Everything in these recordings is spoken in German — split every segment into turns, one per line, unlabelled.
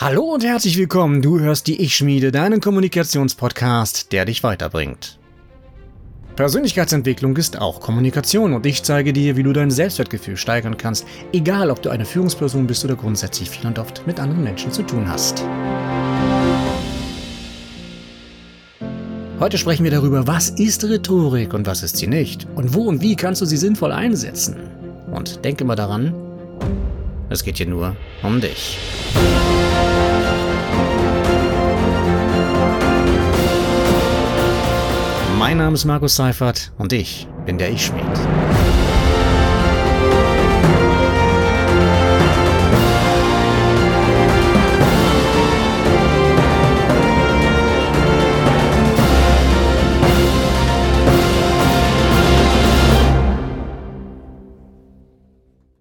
Hallo und herzlich willkommen. Du hörst die Ich-Schmiede, deinen Kommunikationspodcast, der dich weiterbringt. Persönlichkeitsentwicklung ist auch Kommunikation und ich zeige dir, wie du dein Selbstwertgefühl steigern kannst, egal ob du eine Führungsperson bist oder grundsätzlich viel und oft mit anderen Menschen zu tun hast. Heute sprechen wir darüber, was ist Rhetorik und was ist sie nicht und wo und wie kannst du sie sinnvoll einsetzen. Und denke mal daran, es geht hier nur um dich. Mein Name ist Markus Seifert und ich bin der Ich-Schmied.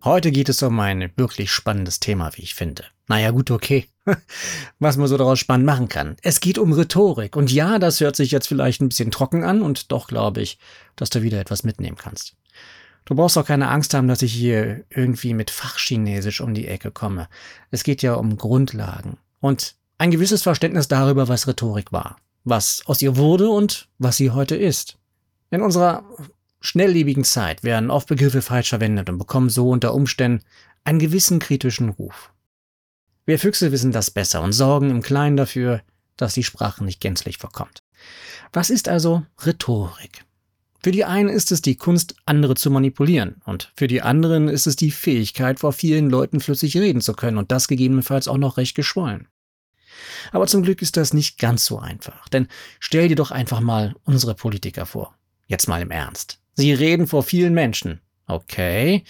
Heute geht es um ein wirklich spannendes Thema, wie ich finde. Naja, gut, okay. Was man so daraus spannend machen kann. Es geht um Rhetorik. Und ja, das hört sich jetzt vielleicht ein bisschen trocken an und doch glaube ich, dass du wieder etwas mitnehmen kannst. Du brauchst auch keine Angst haben, dass ich hier irgendwie mit Fachchinesisch um die Ecke komme. Es geht ja um Grundlagen und ein gewisses Verständnis darüber, was Rhetorik war, was aus ihr wurde und was sie heute ist. In unserer schnelllebigen Zeit werden oft Begriffe falsch verwendet und bekommen so unter Umständen einen gewissen kritischen Ruf. Wir Füchse wissen das besser und sorgen im Kleinen dafür, dass die Sprache nicht gänzlich verkommt. Was ist also Rhetorik? Für die einen ist es die Kunst, andere zu manipulieren, und für die anderen ist es die Fähigkeit, vor vielen Leuten flüssig reden zu können und das gegebenenfalls auch noch recht geschwollen. Aber zum Glück ist das nicht ganz so einfach, denn stell dir doch einfach mal unsere Politiker vor. Jetzt mal im Ernst. Sie reden vor vielen Menschen. Okay,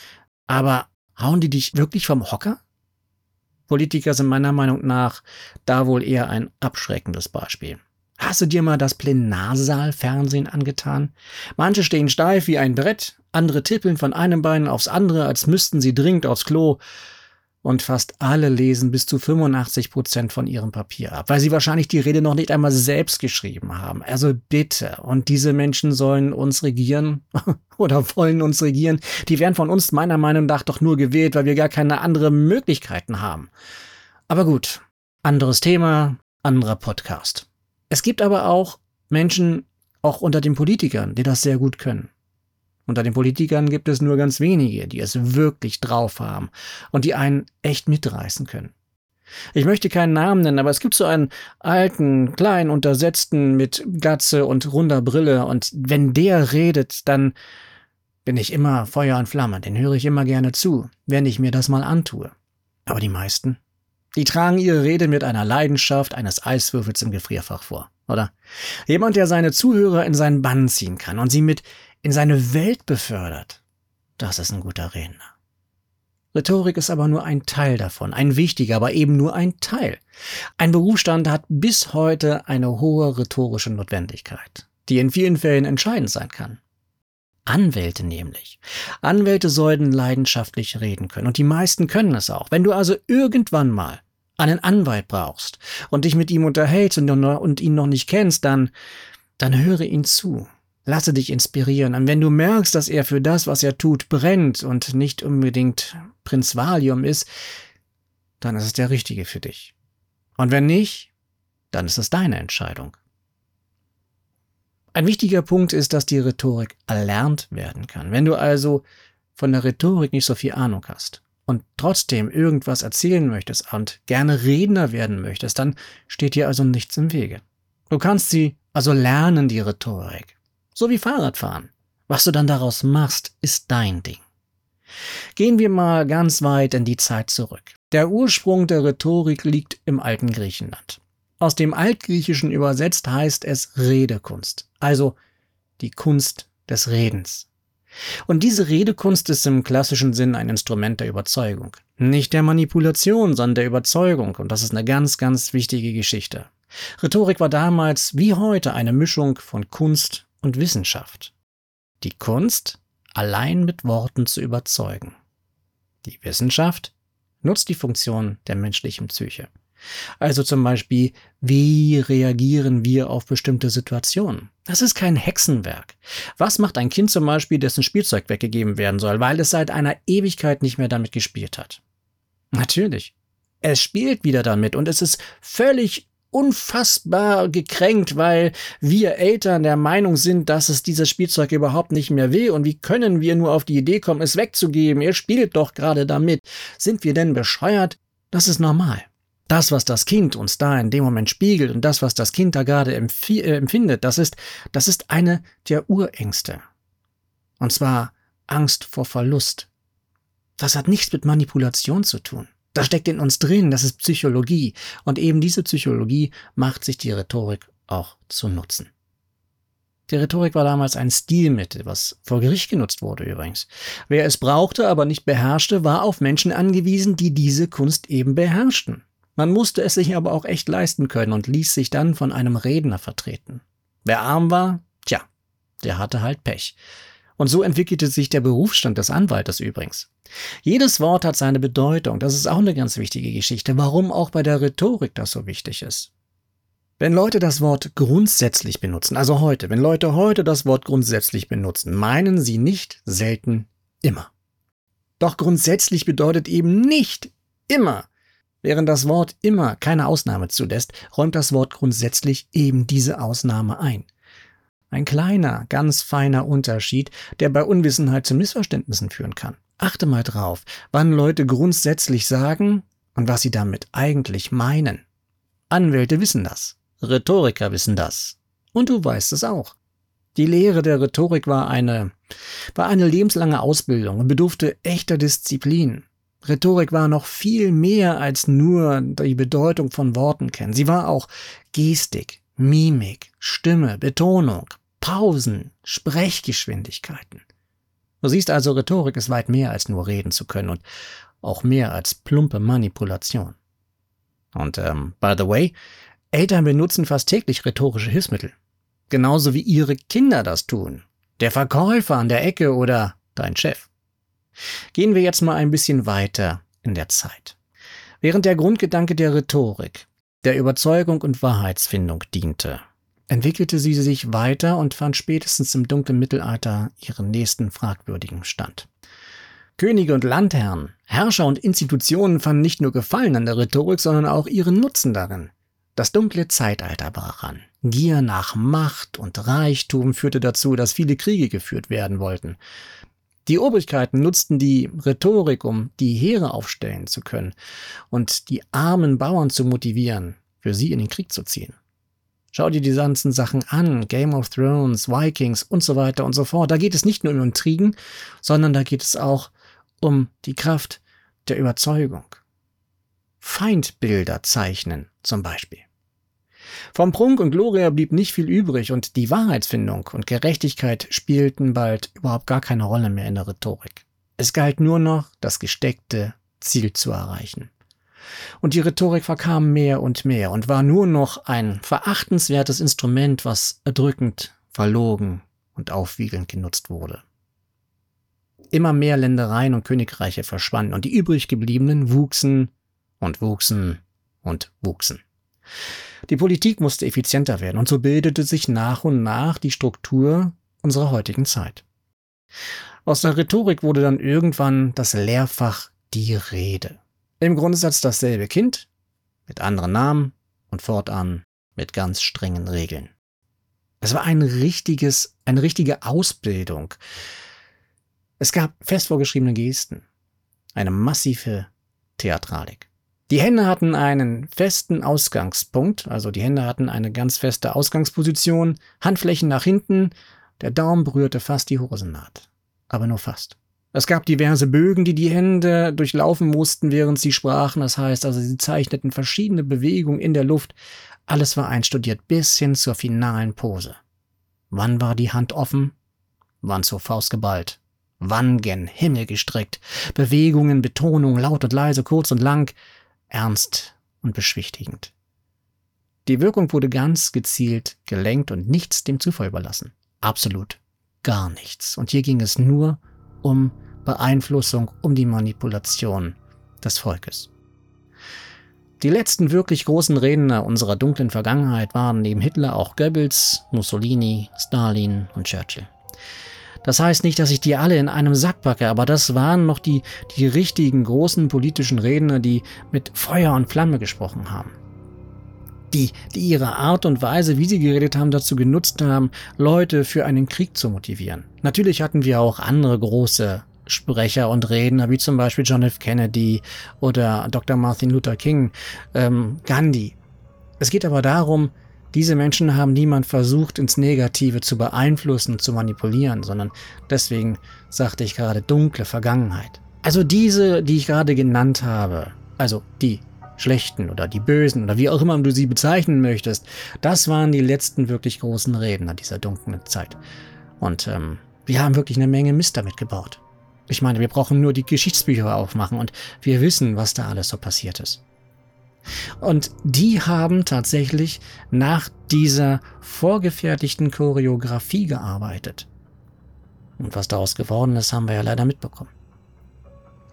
aber hauen die dich wirklich vom Hocker? Politiker sind meiner Meinung nach da wohl eher ein abschreckendes Beispiel. Hast du dir mal das Plenarsaalfernsehen angetan? Manche stehen steif wie ein Brett, andere tippeln von einem Bein aufs andere, als müssten sie dringend aufs Klo und fast alle lesen bis zu 85 Prozent von ihrem Papier ab, weil sie wahrscheinlich die Rede noch nicht einmal selbst geschrieben haben. Also bitte. Und diese Menschen sollen uns regieren oder wollen uns regieren. Die werden von uns meiner Meinung nach doch nur gewählt, weil wir gar keine anderen Möglichkeiten haben. Aber gut. Anderes Thema, anderer Podcast. Es gibt aber auch Menschen, auch unter den Politikern, die das sehr gut können. Unter den Politikern gibt es nur ganz wenige, die es wirklich drauf haben und die einen echt mitreißen können. Ich möchte keinen Namen nennen, aber es gibt so einen alten, kleinen, untersetzten mit Gatze und runder Brille und wenn der redet, dann bin ich immer Feuer und Flamme, den höre ich immer gerne zu, wenn ich mir das mal antue. Aber die meisten, die tragen ihre Rede mit einer Leidenschaft eines Eiswürfels im Gefrierfach vor, oder? Jemand, der seine Zuhörer in seinen Bann ziehen kann und sie mit in seine Welt befördert, das ist ein guter Redner. Rhetorik ist aber nur ein Teil davon, ein wichtiger, aber eben nur ein Teil. Ein Berufsstand hat bis heute eine hohe rhetorische Notwendigkeit, die in vielen Fällen entscheidend sein kann. Anwälte nämlich. Anwälte sollten leidenschaftlich reden können und die meisten können es auch. Wenn du also irgendwann mal einen Anwalt brauchst und dich mit ihm unterhältst und, ihn noch nicht kennst, dann, dann höre ihn zu. Lasse dich inspirieren. Und wenn du merkst, dass er für das, was er tut, brennt und nicht unbedingt Prinz Valium ist, dann ist es der Richtige für dich. Und wenn nicht, dann ist es deine Entscheidung. Ein wichtiger Punkt ist, dass die Rhetorik erlernt werden kann. Wenn du also von der Rhetorik nicht so viel Ahnung hast und trotzdem irgendwas erzählen möchtest und gerne Redner werden möchtest, dann steht dir also nichts im Wege. Du kannst sie also lernen, die Rhetorik. So wie Fahrradfahren. Was du dann daraus machst, ist dein Ding. Gehen wir mal ganz weit in die Zeit zurück. Der Ursprung der Rhetorik liegt im alten Griechenland. Aus dem Altgriechischen übersetzt heißt es Redekunst, also die Kunst des Redens. Und diese Redekunst ist im klassischen Sinn ein Instrument der Überzeugung. Nicht der Manipulation, sondern der Überzeugung. Und das ist eine ganz, ganz wichtige Geschichte. Rhetorik war damals wie heute eine Mischung von Kunst und Wissenschaft. Die Kunst, allein mit Worten zu überzeugen. Die Wissenschaft nutzt die Funktion der menschlichen Psyche. Also zum Beispiel, wie reagieren wir auf bestimmte Situationen? Das ist kein Hexenwerk. Was macht ein Kind zum Beispiel, dessen Spielzeug weggegeben werden soll, weil es seit einer Ewigkeit nicht mehr damit gespielt hat? Natürlich. Es spielt wieder damit und es ist völlig unfassbar gekränkt, weil wir Eltern der Meinung sind, dass es dieses Spielzeug überhaupt nicht mehr will und wie können wir nur auf die Idee kommen, es wegzugeben? Ihr spielt doch gerade damit. Sind wir denn bescheuert? Das ist normal. Das, was das Kind uns da in dem Moment spiegelt und das, was das Kind da gerade äh, empfindet, das ist, das ist eine der Urängste. Und zwar Angst vor Verlust. Das hat nichts mit Manipulation zu tun. Das steckt in uns drin, das ist Psychologie. Und eben diese Psychologie macht sich die Rhetorik auch zu nutzen. Die Rhetorik war damals ein Stilmittel, was vor Gericht genutzt wurde übrigens. Wer es brauchte, aber nicht beherrschte, war auf Menschen angewiesen, die diese Kunst eben beherrschten. Man musste es sich aber auch echt leisten können und ließ sich dann von einem Redner vertreten. Wer arm war, tja, der hatte halt Pech. Und so entwickelte sich der Berufsstand des Anwaltes übrigens. Jedes Wort hat seine Bedeutung, das ist auch eine ganz wichtige Geschichte, warum auch bei der Rhetorik das so wichtig ist. Wenn Leute das Wort grundsätzlich benutzen, also heute, wenn Leute heute das Wort grundsätzlich benutzen, meinen sie nicht selten immer. Doch grundsätzlich bedeutet eben nicht immer. Während das Wort immer keine Ausnahme zulässt, räumt das Wort grundsätzlich eben diese Ausnahme ein. Ein kleiner, ganz feiner Unterschied, der bei Unwissenheit zu Missverständnissen führen kann. Achte mal drauf, wann Leute grundsätzlich sagen und was sie damit eigentlich meinen. Anwälte wissen das, Rhetoriker wissen das. Und du weißt es auch. Die Lehre der Rhetorik war eine, war eine lebenslange Ausbildung und bedurfte echter Disziplin. Rhetorik war noch viel mehr als nur die Bedeutung von Worten kennen. Sie war auch Gestik, Mimik, Stimme, Betonung, Pausen, Sprechgeschwindigkeiten. Du siehst also, Rhetorik ist weit mehr als nur reden zu können und auch mehr als plumpe Manipulation. Und ähm, by the way, Eltern benutzen fast täglich rhetorische Hilfsmittel. Genauso wie ihre Kinder das tun. Der Verkäufer an der Ecke oder dein Chef. Gehen wir jetzt mal ein bisschen weiter in der Zeit. Während der Grundgedanke der Rhetorik der Überzeugung und Wahrheitsfindung diente, entwickelte sie sich weiter und fand spätestens im dunklen Mittelalter ihren nächsten fragwürdigen Stand. Könige und Landherren, Herrscher und Institutionen fanden nicht nur Gefallen an der Rhetorik, sondern auch ihren Nutzen darin. Das dunkle Zeitalter brach an. Gier nach Macht und Reichtum führte dazu, dass viele Kriege geführt werden wollten. Die Obrigkeiten nutzten die Rhetorik, um die Heere aufstellen zu können und die armen Bauern zu motivieren, für sie in den Krieg zu ziehen. Schau dir die ganzen Sachen an, Game of Thrones, Vikings und so weiter und so fort. Da geht es nicht nur um Intrigen, sondern da geht es auch um die Kraft der Überzeugung. Feindbilder zeichnen zum Beispiel. Vom Prunk und Gloria blieb nicht viel übrig und die Wahrheitsfindung und Gerechtigkeit spielten bald überhaupt gar keine Rolle mehr in der Rhetorik. Es galt nur noch, das gesteckte Ziel zu erreichen. Und die Rhetorik verkam mehr und mehr und war nur noch ein verachtenswertes Instrument, was erdrückend, verlogen und aufwiegelnd genutzt wurde. Immer mehr Ländereien und Königreiche verschwanden und die übrig gebliebenen wuchsen und wuchsen und wuchsen. Die Politik musste effizienter werden und so bildete sich nach und nach die Struktur unserer heutigen Zeit. Aus der Rhetorik wurde dann irgendwann das Lehrfach die Rede. Im Grundsatz dasselbe Kind, mit anderen Namen und fortan mit ganz strengen Regeln. Es war ein richtiges, eine richtige Ausbildung. Es gab fest vorgeschriebene Gesten, eine massive Theatralik. Die Hände hatten einen festen Ausgangspunkt, also die Hände hatten eine ganz feste Ausgangsposition, Handflächen nach hinten, der Daumen berührte fast die Hosennaht. Aber nur fast. Es gab diverse Bögen, die die Hände durchlaufen mussten, während sie sprachen. Das heißt also, sie zeichneten verschiedene Bewegungen in der Luft. Alles war einstudiert bis hin zur finalen Pose. Wann war die Hand offen? Wann zur Faust geballt? Wann gen Himmel gestreckt? Bewegungen, Betonung, laut und leise, kurz und lang ernst und beschwichtigend. Die Wirkung wurde ganz gezielt gelenkt und nichts dem Zufall überlassen. Absolut gar nichts. Und hier ging es nur um Beeinflussung, um die Manipulation des Volkes. Die letzten wirklich großen Redner unserer dunklen Vergangenheit waren neben Hitler auch Goebbels, Mussolini, Stalin und Churchill. Das heißt nicht, dass ich die alle in einem Sack packe, aber das waren noch die, die richtigen großen politischen Redner, die mit Feuer und Flamme gesprochen haben. Die, die ihre Art und Weise, wie sie geredet haben, dazu genutzt haben, Leute für einen Krieg zu motivieren. Natürlich hatten wir auch andere große Sprecher und Redner, wie zum Beispiel John F. Kennedy oder Dr. Martin Luther King, ähm, Gandhi. Es geht aber darum, diese Menschen haben niemand versucht, ins Negative zu beeinflussen, zu manipulieren, sondern deswegen sagte ich gerade dunkle Vergangenheit. Also diese, die ich gerade genannt habe, also die Schlechten oder die Bösen oder wie auch immer du sie bezeichnen möchtest, das waren die letzten wirklich großen Redner dieser dunklen Zeit. Und ähm, wir haben wirklich eine Menge Mist damit gebaut. Ich meine, wir brauchen nur die Geschichtsbücher aufmachen und wir wissen, was da alles so passiert ist. Und die haben tatsächlich nach dieser vorgefertigten Choreografie gearbeitet. Und was daraus geworden ist, haben wir ja leider mitbekommen.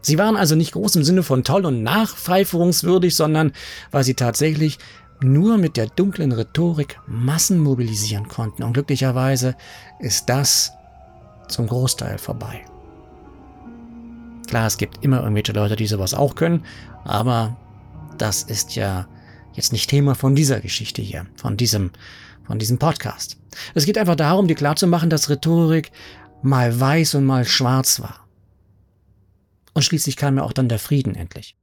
Sie waren also nicht groß im Sinne von toll und nachpfeiferungswürdig, sondern weil sie tatsächlich nur mit der dunklen Rhetorik Massen mobilisieren konnten. Und glücklicherweise ist das zum Großteil vorbei. Klar, es gibt immer irgendwelche Leute, die sowas auch können, aber das ist ja jetzt nicht Thema von dieser Geschichte hier, von diesem, von diesem Podcast. Es geht einfach darum, dir klarzumachen, dass Rhetorik mal weiß und mal schwarz war. Und schließlich kam ja auch dann der Frieden endlich.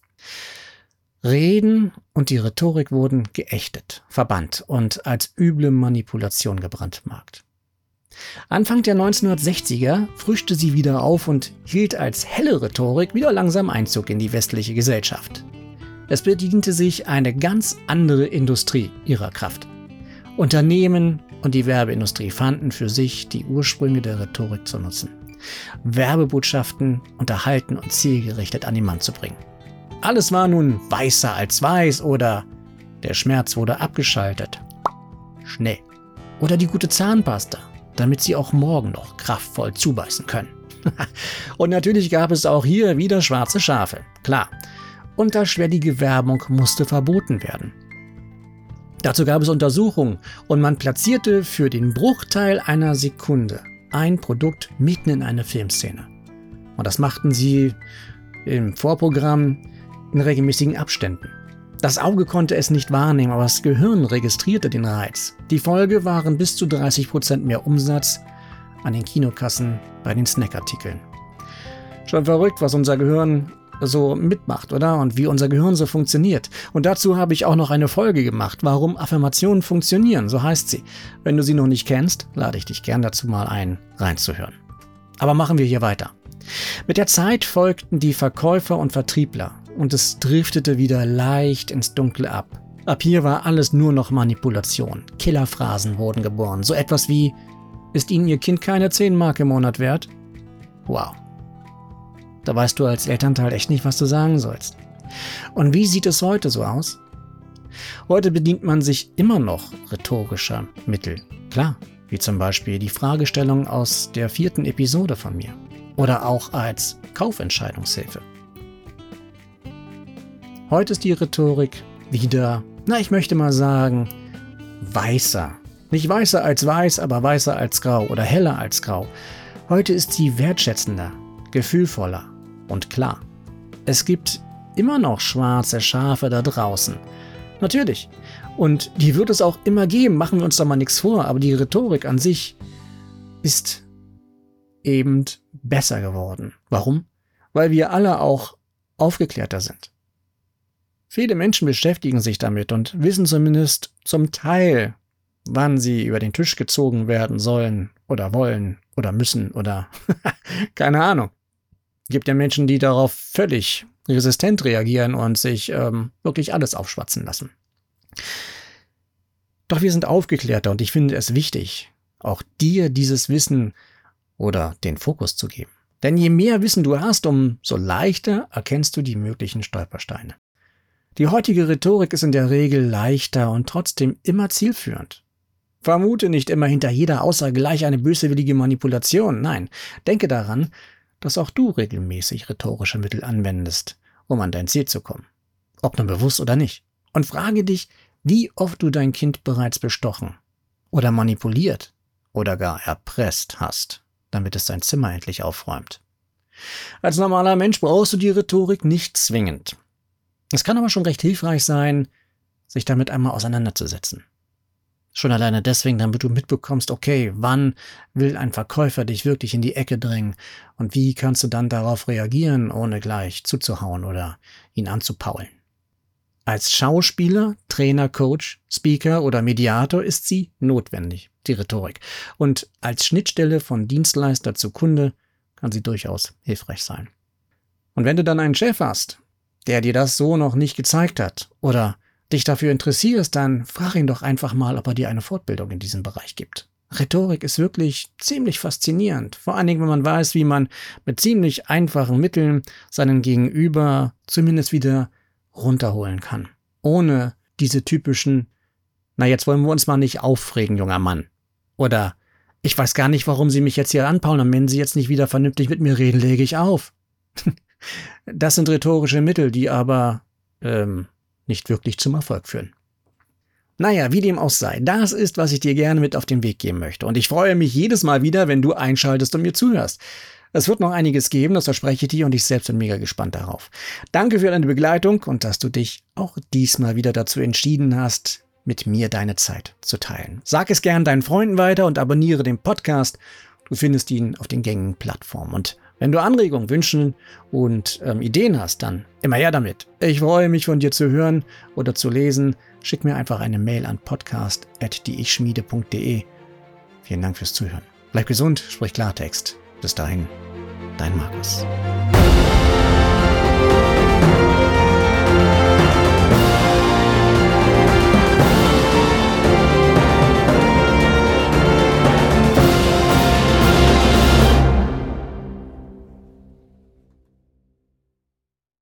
Reden und die Rhetorik wurden geächtet, verbannt und als üble Manipulation gebrandmarkt. Anfang der 1960er frischte sie wieder auf und hielt als helle Rhetorik wieder langsam Einzug in die westliche Gesellschaft. Es bediente sich eine ganz andere Industrie ihrer Kraft. Unternehmen und die Werbeindustrie fanden für sich die Ursprünge der Rhetorik zu nutzen. Werbebotschaften unterhalten und zielgerichtet an den Mann zu bringen. Alles war nun weißer als weiß oder der Schmerz wurde abgeschaltet. Schnell. Oder die gute Zahnpasta, damit sie auch morgen noch kraftvoll zubeißen können. und natürlich gab es auch hier wieder schwarze Schafe. Klar, Unterschwellige Werbung musste verboten werden. Dazu gab es Untersuchungen und man platzierte für den Bruchteil einer Sekunde ein Produkt mitten in eine Filmszene. Und das machten sie im Vorprogramm in regelmäßigen Abständen. Das Auge konnte es nicht wahrnehmen, aber das Gehirn registrierte den Reiz. Die Folge waren bis zu 30% mehr Umsatz an den Kinokassen bei den Snackartikeln. Schon verrückt, was unser Gehirn so mitmacht, oder? Und wie unser Gehirn so funktioniert. Und dazu habe ich auch noch eine Folge gemacht, warum Affirmationen funktionieren, so heißt sie. Wenn du sie noch nicht kennst, lade ich dich gern dazu mal ein, reinzuhören. Aber machen wir hier weiter. Mit der Zeit folgten die Verkäufer und Vertriebler und es driftete wieder leicht ins Dunkle ab. Ab hier war alles nur noch Manipulation. Killerphrasen wurden geboren. So etwas wie, ist Ihnen Ihr Kind keine 10 Mark im Monat wert? Wow. Da weißt du als Elternteil echt nicht, was du sagen sollst. Und wie sieht es heute so aus? Heute bedient man sich immer noch rhetorischer Mittel. Klar, wie zum Beispiel die Fragestellung aus der vierten Episode von mir. Oder auch als Kaufentscheidungshilfe. Heute ist die Rhetorik wieder, na ich möchte mal sagen, weißer. Nicht weißer als weiß, aber weißer als grau oder heller als grau. Heute ist sie wertschätzender, gefühlvoller, und klar. Es gibt immer noch schwarze Schafe da draußen. Natürlich. Und die wird es auch immer geben, machen wir uns da mal nichts vor, aber die Rhetorik an sich ist eben besser geworden. Warum? Weil wir alle auch aufgeklärter sind. Viele Menschen beschäftigen sich damit und wissen zumindest zum Teil, wann sie über den Tisch gezogen werden sollen oder wollen oder müssen oder keine Ahnung gibt ja Menschen, die darauf völlig resistent reagieren und sich ähm, wirklich alles aufschwatzen lassen. Doch wir sind aufgeklärter und ich finde es wichtig, auch dir dieses Wissen oder den Fokus zu geben. Denn je mehr Wissen du hast, umso leichter erkennst du die möglichen Stolpersteine. Die heutige Rhetorik ist in der Regel leichter und trotzdem immer zielführend. Vermute nicht immer hinter jeder Aussage gleich eine böswillige Manipulation. Nein, denke daran, dass auch du regelmäßig rhetorische Mittel anwendest, um an dein Ziel zu kommen. Ob nun bewusst oder nicht. Und frage dich, wie oft du dein Kind bereits bestochen oder manipuliert oder gar erpresst hast. damit es sein Zimmer endlich aufräumt. Als normaler Mensch brauchst du die Rhetorik nicht zwingend. Es kann aber schon recht hilfreich sein, sich damit einmal auseinanderzusetzen. Schon alleine deswegen, damit du mitbekommst, okay, wann will ein Verkäufer dich wirklich in die Ecke drängen und wie kannst du dann darauf reagieren, ohne gleich zuzuhauen oder ihn anzupaulen. Als Schauspieler, Trainer, Coach, Speaker oder Mediator ist sie notwendig, die Rhetorik. Und als Schnittstelle von Dienstleister zu Kunde kann sie durchaus hilfreich sein. Und wenn du dann einen Chef hast, der dir das so noch nicht gezeigt hat oder dich dafür interessierst, dann frag ihn doch einfach mal, ob er dir eine Fortbildung in diesem Bereich gibt. Rhetorik ist wirklich ziemlich faszinierend, vor allen Dingen, wenn man weiß, wie man mit ziemlich einfachen Mitteln seinen Gegenüber zumindest wieder runterholen kann, ohne diese typischen, na jetzt wollen wir uns mal nicht aufregen, junger Mann. Oder ich weiß gar nicht, warum Sie mich jetzt hier anpaulen und wenn Sie jetzt nicht wieder vernünftig mit mir reden, lege ich auf. das sind rhetorische Mittel, die aber ähm, nicht wirklich zum Erfolg führen. Naja, wie dem auch sei, das ist, was ich dir gerne mit auf den Weg geben möchte. Und ich freue mich jedes Mal wieder, wenn du einschaltest und mir zuhörst. Es wird noch einiges geben, das verspreche ich dir und ich selbst bin mega gespannt darauf. Danke für deine Begleitung und dass du dich auch diesmal wieder dazu entschieden hast, mit mir deine Zeit zu teilen. Sag es gern deinen Freunden weiter und abonniere den Podcast. Du findest ihn auf den gängigen Plattformen. Und wenn du Anregungen, Wünschen und ähm, Ideen hast, dann immer her damit. Ich freue mich von dir zu hören oder zu lesen. Schick mir einfach eine Mail an podcast.dieichschmiede.de. Vielen Dank fürs Zuhören. Bleib gesund, sprich Klartext. Bis dahin, dein Markus.